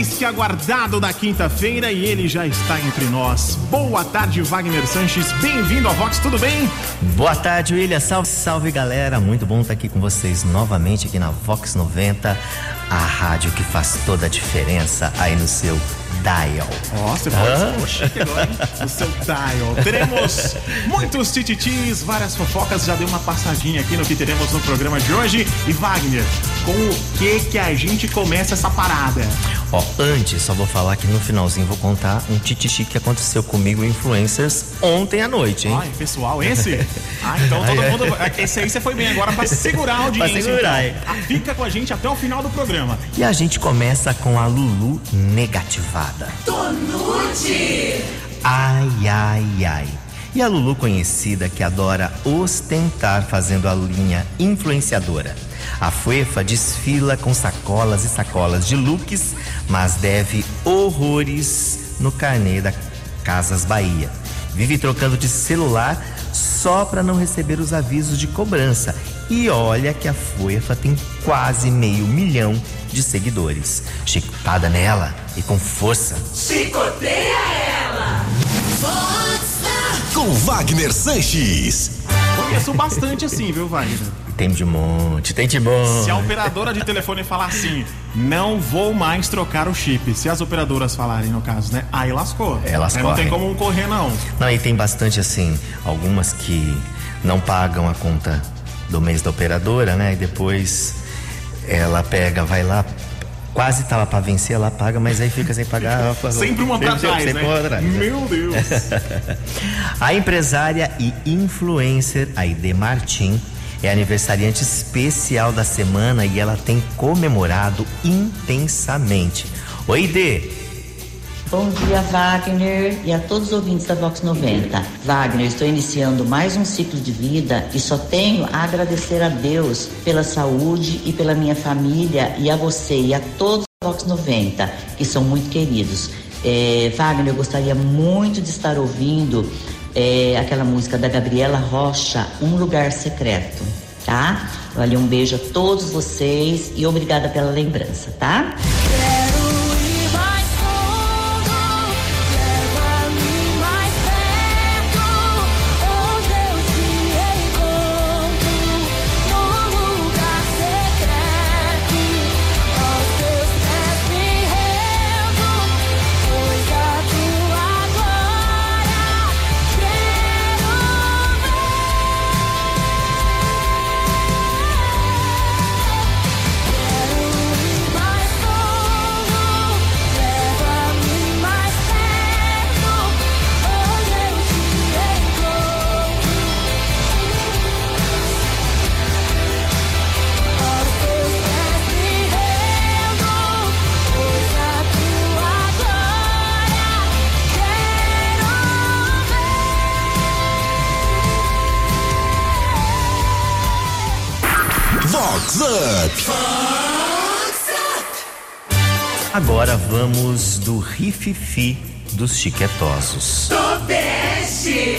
mais que aguardado da quinta-feira e ele já está entre nós. Boa tarde, Wagner Sanches. Bem-vindo ao Vox, tudo bem? Boa tarde, William. Salve, salve, galera. Muito bom estar aqui com vocês novamente aqui na Vox 90, a rádio que faz toda a diferença aí no seu dial. Ó, você pode ah. chique agora, hein? O seu dial. Teremos muitos tititis, várias fofocas. Já deu uma passadinha aqui no que teremos no programa de hoje. E Wagner, com o que que a gente começa essa parada? Ó, antes, só vou falar que no finalzinho vou contar um tititi que aconteceu comigo influencers ontem à noite, hein? Ai, pessoal, esse? ah, então todo mundo. Esse aí você foi bem agora pra segurar a audiência. pra segurar, então. Fica com a gente até o final do programa. E a gente começa com a Lulu negativada. Tonute! Ai, ai, ai. E a Lulu conhecida que adora ostentar fazendo a linha influenciadora. A Fuefa desfila com sacolas e sacolas de looks, mas deve horrores no carnê da Casas Bahia. Vive trocando de celular só para não receber os avisos de cobrança. E olha que a Fuefa tem quase meio milhão de seguidores. Chicotada nela e com força. Chicoteia ela! Força! Com Wagner Sanches. Conheço bastante assim, viu, Wagner? Tem de monte, tem de monte. Se a operadora de telefone falar assim, não vou mais trocar o chip. Se as operadoras falarem, no caso, né? Aí lascou. Aí correm. Não tem como correr, não. Não, e tem bastante assim, algumas que não pagam a conta do mês da operadora, né? E depois ela pega, vai lá, quase tava para vencer, ela paga, mas aí fica sem pagar. sempre uma pra trás, sempre né? uma atrás. Meu Deus. a empresária e influencer Aide Martim é aniversariante especial da semana e ela tem comemorado intensamente. Oi, Dê. Bom dia, Wagner, e a todos os ouvintes da Vox 90. Wagner, estou iniciando mais um ciclo de vida e só tenho a agradecer a Deus pela saúde e pela minha família e a você e a todos da Vox 90, que são muito queridos. É, Wagner, eu gostaria muito de estar ouvindo é, aquela música da Gabriela Rocha, Um Lugar Secreto, tá? Olha, um beijo a todos vocês e obrigada pela lembrança, tá? Vox Up. Agora vamos do rififi dos chiquetosos. Tobeste!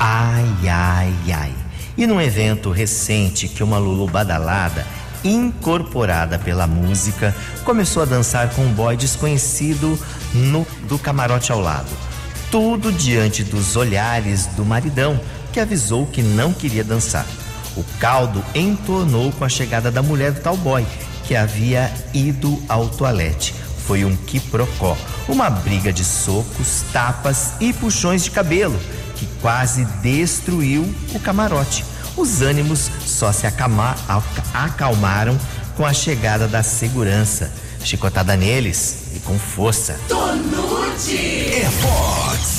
Ai, ai, ai. E num evento recente que uma Lulu badalada, incorporada pela música, começou a dançar com um boy desconhecido no do camarote ao lado. Tudo diante dos olhares do maridão, que avisou que não queria dançar. O caldo entornou com a chegada da mulher do tal boy, que havia ido ao toalete. Foi um quiprocó, uma briga de socos, tapas e puxões de cabelo, que quase destruiu o camarote. Os ânimos só se acalma- aca- acalmaram com a chegada da segurança. Chicotada neles e com força. Tonute! É Vox.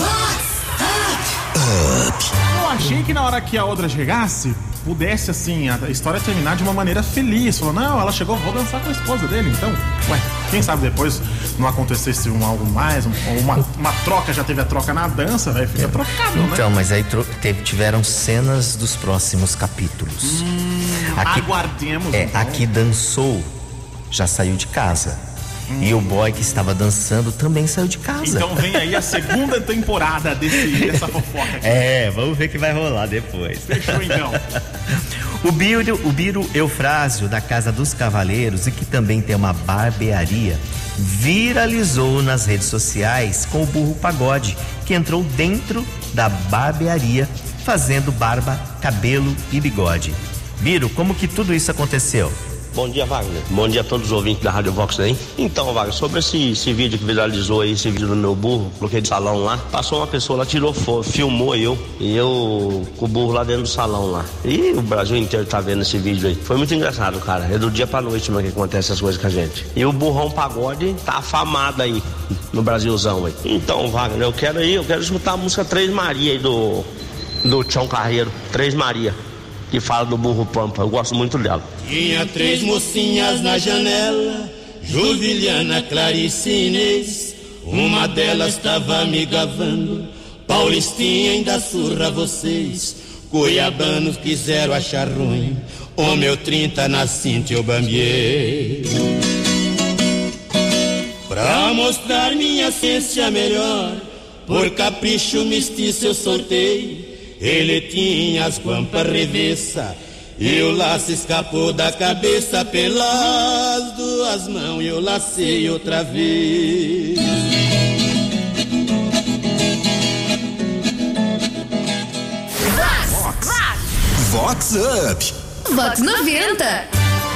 Eu achei que na hora que a outra chegasse, pudesse, assim, a história terminar de uma maneira feliz. Falou, não, ela chegou, vou dançar com a esposa dele, então. Ué, quem sabe depois não acontecesse um algo mais, um- uma, uma troca, já teve a troca na dança, velho, fica trocado, né? Então, mas aí teve- tiveram cenas dos próximos capítulos. aqui, Aguardemos. é, então. aqui dançou, já saiu de casa. E o boy que estava dançando também saiu de casa. Então vem aí a segunda temporada desse, dessa fofoca aqui. É, vamos ver o que vai rolar depois. Fechou então. O Biro, o Biro Eufrásio, da Casa dos Cavaleiros, e que também tem uma barbearia, viralizou nas redes sociais com o burro pagode, que entrou dentro da barbearia fazendo barba, cabelo e bigode. Biro, como que tudo isso aconteceu? Bom dia, Wagner. Bom dia a todos os ouvintes da Rádio Vox aí. Então, Wagner, sobre esse, esse vídeo que viralizou aí, esse vídeo do meu burro, coloquei de salão lá, passou uma pessoa lá, tirou foto, filmou eu, e eu com o burro lá dentro do salão lá. E o Brasil inteiro tá vendo esse vídeo aí. Foi muito engraçado, cara. É do dia pra noite mesmo que acontece essas coisas com a gente. E o burrão pagode tá afamado aí no Brasilzão aí. Então, Wagner, eu quero aí, eu quero escutar a música Três Maria aí do, do Carreiro, Três Maria que fala do burro pampa. Eu gosto muito dela. Tinha três mocinhas na janela, Juliana, Clarice Inês. Uma delas estava me gavando, Paulistinha ainda surra vocês. Cuiabanos quiseram achar ruim, o meu 30 na cinta eu bambiei. Pra mostrar minha ciência melhor, por capricho mestiço eu sortei. Ele tinha as guampas revessa e o laço escapou da cabeça pelas duas mãos e eu lacei outra vez. Vox Up. Vox 90.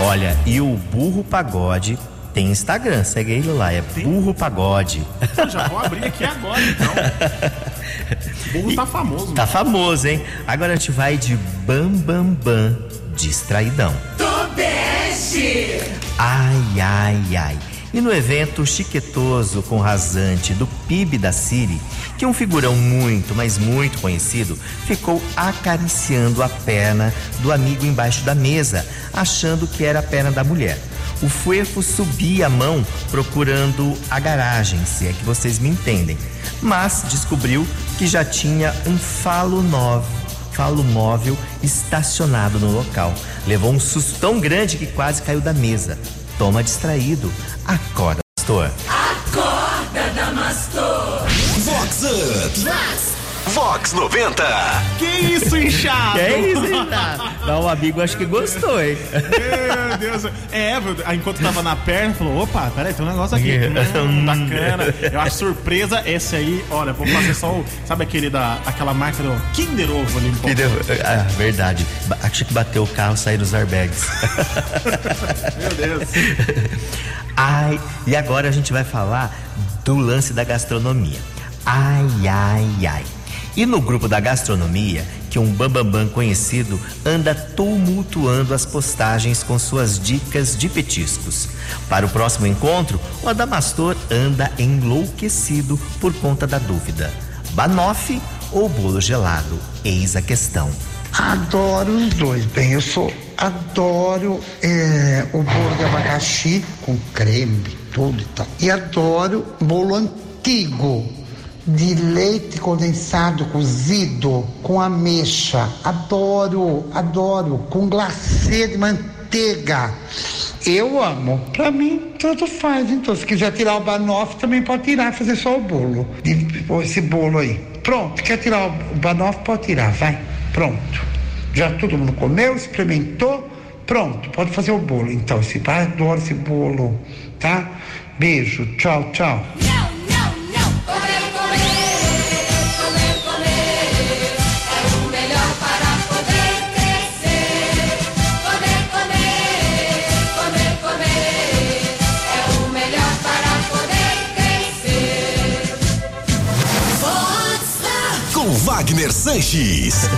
Olha, e o Burro Pagode tem Instagram, segue ele lá, é Burro Pagode. Eu já vou abrir aqui agora, então. O burro tá famoso. Tá famoso, hein? Agora a gente vai de Bam Bam Bam Distraidão. Tobeste. Ai, ai, ai. E no evento chiquetoso com rasante do PIB da Siri, que um figurão muito, mas muito conhecido, ficou acariciando a perna do amigo embaixo da mesa, achando que era a perna da mulher. O fuefo subia a mão procurando a garagem, se é que vocês me entendem, mas descobriu que já tinha um falo novo falo móvel estacionado no local. Levou um susto tão grande que quase caiu da mesa. Toma distraído. Acorda, pastor. Acorda, Damastor. Vox Up. Vox 90. Que isso, inchado? Que é isso, hein? Não, o amigo acho que gostou, hein? Meu Deus. É, enquanto tava na perna, falou: opa, peraí, tem um negócio aqui. Hum, bacana. Eu acho surpresa esse aí. Olha, vou fazer só o. Sabe aquele da. aquela marca do Kinder Ovo ali um pouco. Kinder- Ah, verdade. Acho que bateu o carro e sair dos airbags. Meu Deus. Ai, e agora a gente vai falar do lance da gastronomia. Ai, ai, ai. E no grupo da gastronomia, que um bambambam conhecido anda tumultuando as postagens com suas dicas de petiscos. Para o próximo encontro, o Adamastor anda enlouquecido por conta da dúvida: banoffee ou bolo gelado? Eis a questão. Adoro os dois. Bem, eu sou adoro é, o bolo de abacaxi com creme, tudo e tal. E adoro bolo antigo de leite condensado cozido com ameixa. Adoro, adoro com glacê de manteiga. Eu amo. Pra mim, tanto faz. Então, se quiser tirar o banoffee, também pode tirar fazer só o bolo. Esse bolo aí. Pronto, quer tirar o banoffee, pode tirar, vai. Pronto. Já todo mundo comeu, experimentou. Pronto, pode fazer o bolo. Então, esse pai adora esse bolo, tá? Beijo, tchau, tchau. Wagner Sanches.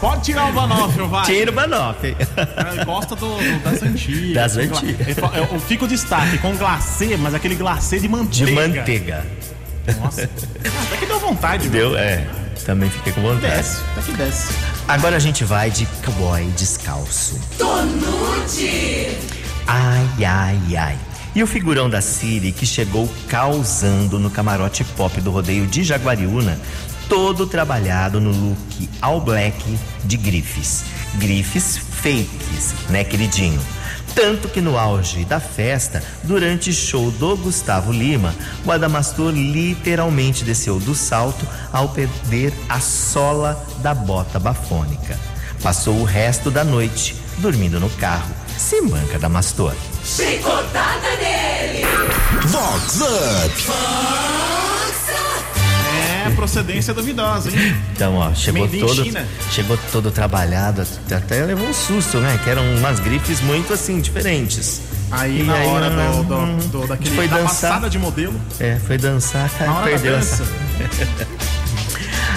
Pode tirar o Banoffee, vai. Tira o banoffee. Ele gosta do, do- das antigas. Das antigas. Eu, eu fico destaque com glacê, mas aquele glacê de De manteiga. manteiga. Nossa. Até que deu vontade. viu? Deu? É. Também fiquei com vontade. Desce, até que desce. Agora a gente vai de cowboy descalço. Tonute. Ai, ai, ai. E o figurão da Siri que chegou causando no camarote pop do rodeio de Jaguariúna, todo trabalhado no look all black de grifes. Grifes fakes, né, queridinho? Tanto que no auge da festa, durante show do Gustavo Lima, o Adamastor literalmente desceu do salto ao perder a sola da bota bafônica. Passou o resto da noite dormindo no carro, se manca da Mastor. Chicotada nele! Vox Up. Procedência duvidosa, hein? Então, ó, chegou Made todo, chegou todo trabalhado, até levou um susto, né? Que eram umas grifes muito assim diferentes. Aí E na aí, hora hum, do, do, do- daquele, foi da dançar. passada de modelo, É, foi dançar, na cara, hora perdeu da dança.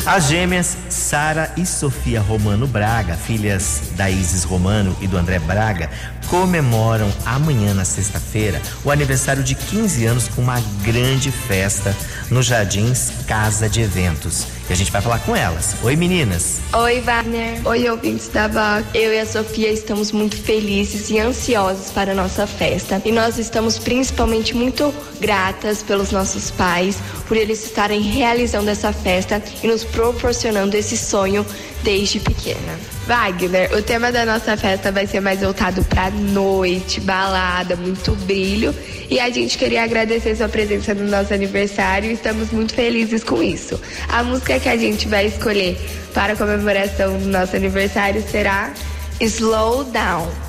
As gêmeas Sara e Sofia Romano Braga, filhas da Isis Romano e do André Braga, comemoram amanhã, na sexta-feira, o aniversário de 15 anos com uma grande festa nos Jardins Casa de Eventos. E a gente vai falar com elas. Oi, meninas. Oi, Wagner. Oi, ouvintes da Vox. Eu e a Sofia estamos muito felizes e ansiosos para a nossa festa. E nós estamos principalmente muito gratas pelos nossos pais, por eles estarem realizando essa festa e nos proporcionando esse sonho desde pequena. Wagner, o tema da nossa festa vai ser mais voltado para noite, balada, muito brilho. E a gente queria agradecer sua presença no nosso aniversário e estamos muito felizes com isso. A música que a gente vai escolher para a comemoração do nosso aniversário será Slow Down.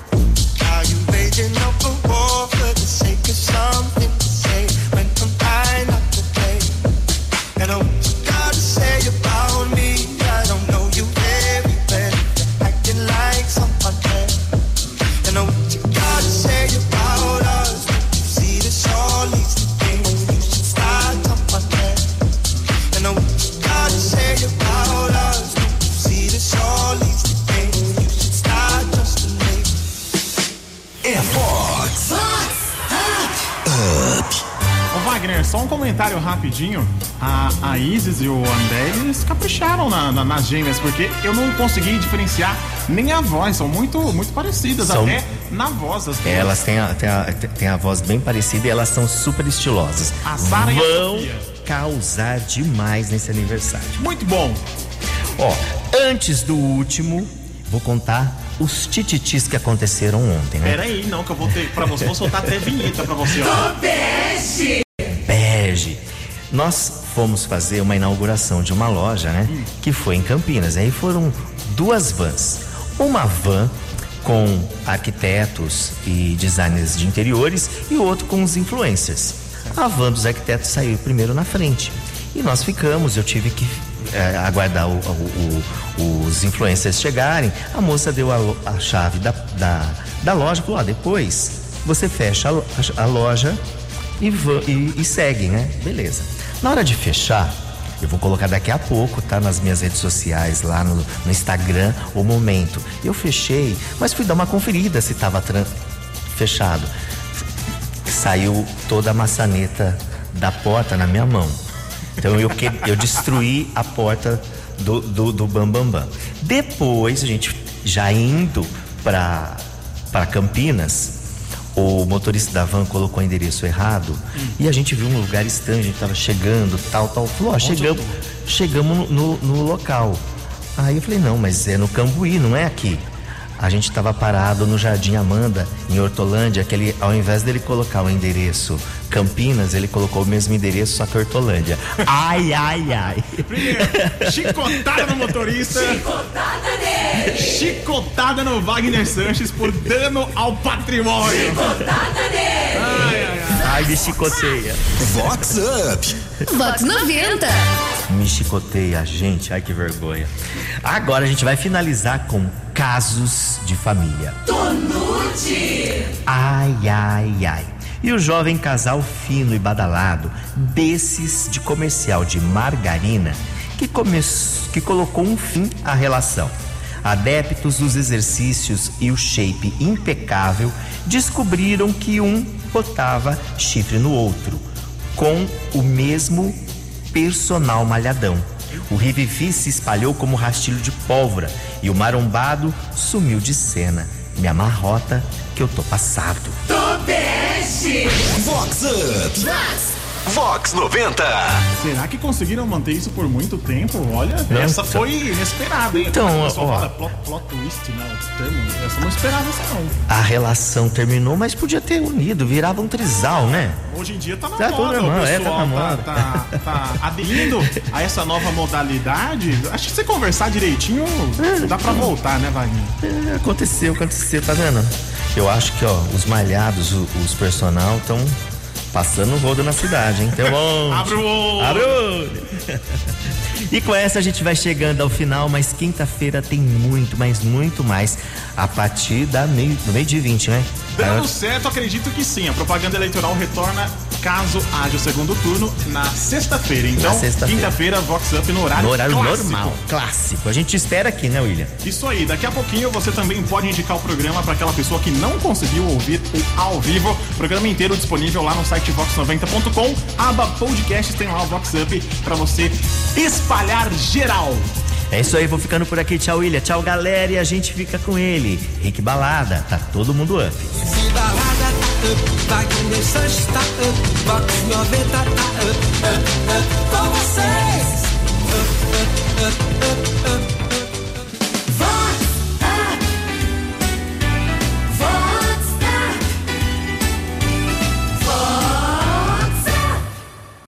Wagner, só um comentário rapidinho. A, a Isis e o André, eles capricharam na- na- nas gêmeas, porque eu não consegui diferenciar nem a voz, são muito, muito parecidas, São- até na voz. As. Elas têm a, têm, a, têm a voz bem parecida e elas são super estilosas. A Sara e a Vão Sofia. causar demais nesse aniversário. Muito bom. Ó, antes do último, vou contar os tititis que aconteceram ontem, né? Pera aí, não, que eu vou ter. Pra você, vou soltar até vinheta pra você, ó. Nós fomos fazer uma inauguração de uma loja, né? Que foi em Campinas. Aí foram duas vans. Uma van com arquitetos e designers de interiores e outro com os influencers. A van dos arquitetos saiu primeiro na frente. E nós ficamos, eu tive que eh, aguardar o- o- o- os influencers chegarem. A moça deu a, a chave da, da, da loja falou: ó, depois você fecha a- a loja e, e, e né? Beleza. Na hora de fechar, eu vou colocar daqui a pouco, tá? Nas minhas redes sociais, lá no, no Instagram, o momento. Eu fechei, mas fui dar uma conferida se tava fechado. Saiu toda a maçaneta da porta na minha mão. Então eu, que, eu destruí a porta do, do, do Bam Bam Bam. Depois, a gente já indo para Campinas, o motorista da van colocou o endereço errado e a gente viu um lugar estranho, a gente tava chegando, tal, tal. Falou, ó, chegamos, chegamos no, no- no local. Aí eu falei, não, mas é no Cambuí, não é aqui. A gente estava parado no Jardim Amanda, em Hortolândia, que ele, ao invés dele colocar o endereço Campinas, ele colocou o mesmo endereço, só que Hortolândia. Ai, ai, ai. Primeiro, chicotada no motorista. Chicotada! Chicotada no Wagner Sanches por dano ao patrimônio. Chicotada nele! Ai, me chicoteia. Vox Up. Vox 90. Me chicoteia, gente. Ai, que vergonha. Agora a gente vai finalizar com casos de família. Tonute! Ai, ai, ai. E o jovem casal fino e badalado, desses de comercial de margarina, que, come... que colocou um fim à relação. Adeptos dos exercícios e o shape impecável descobriram que um botava chifre no outro, com o mesmo personal malhadão. O Rivifi se espalhou como rastilho de pólvora e o marombado sumiu de cena. Me amarrota que eu tô passado. Tobeste! Vox Up. Vox 90. Será que conseguiram manter isso por muito tempo? Olha, Não, essa então. foi inesperada, hein? Então, pessoal ó. fala plot, plot twist, né? O termo. Essa não esperava essa não. A relação terminou, mas podia ter unido, virava um trisal, né? Hoje em dia tá na Tá moda, o é, tá pessoal na moda. tá, tá- tá aderindo a essa nova modalidade. Acho que se você conversar direitinho, dá pra voltar, né, Wagner? É, aconteceu, aconteceu, tá vendo? Eu acho que, ó, os malhados, o- os personal estão passando o rodo na cidade, hein? Então, bom. Abre o olho. Abre o olho. E com essa a gente vai chegando ao final, mas quinta-feira tem muito, mas muito mais. A partir da meio, do meio de 20, né? Dando certo, acredito que sim. A propaganda eleitoral retorna caso haja o segundo turno na sexta-feira. Então, sexta-feira. quinta-feira, Vox Up no horário, No horário clássico. normal, clássico. A gente espera aqui, né, William? Isso aí, daqui a pouquinho você também pode indicar o programa para aquela pessoa que não conseguiu ouvir o ao vivo. Programa inteiro disponível lá no site vox90.com. Aba podcasts tem lá o Vox Up para você espalhar geral. É isso aí, vou ficando por aqui. Tchau, William. Tchau, galera. E a gente fica com ele. Rick Balada. Tá todo mundo up. Up, Wagner Sanches tá up, Vox 90 tá up, up, up, com vocês. Up, up, up, up, up.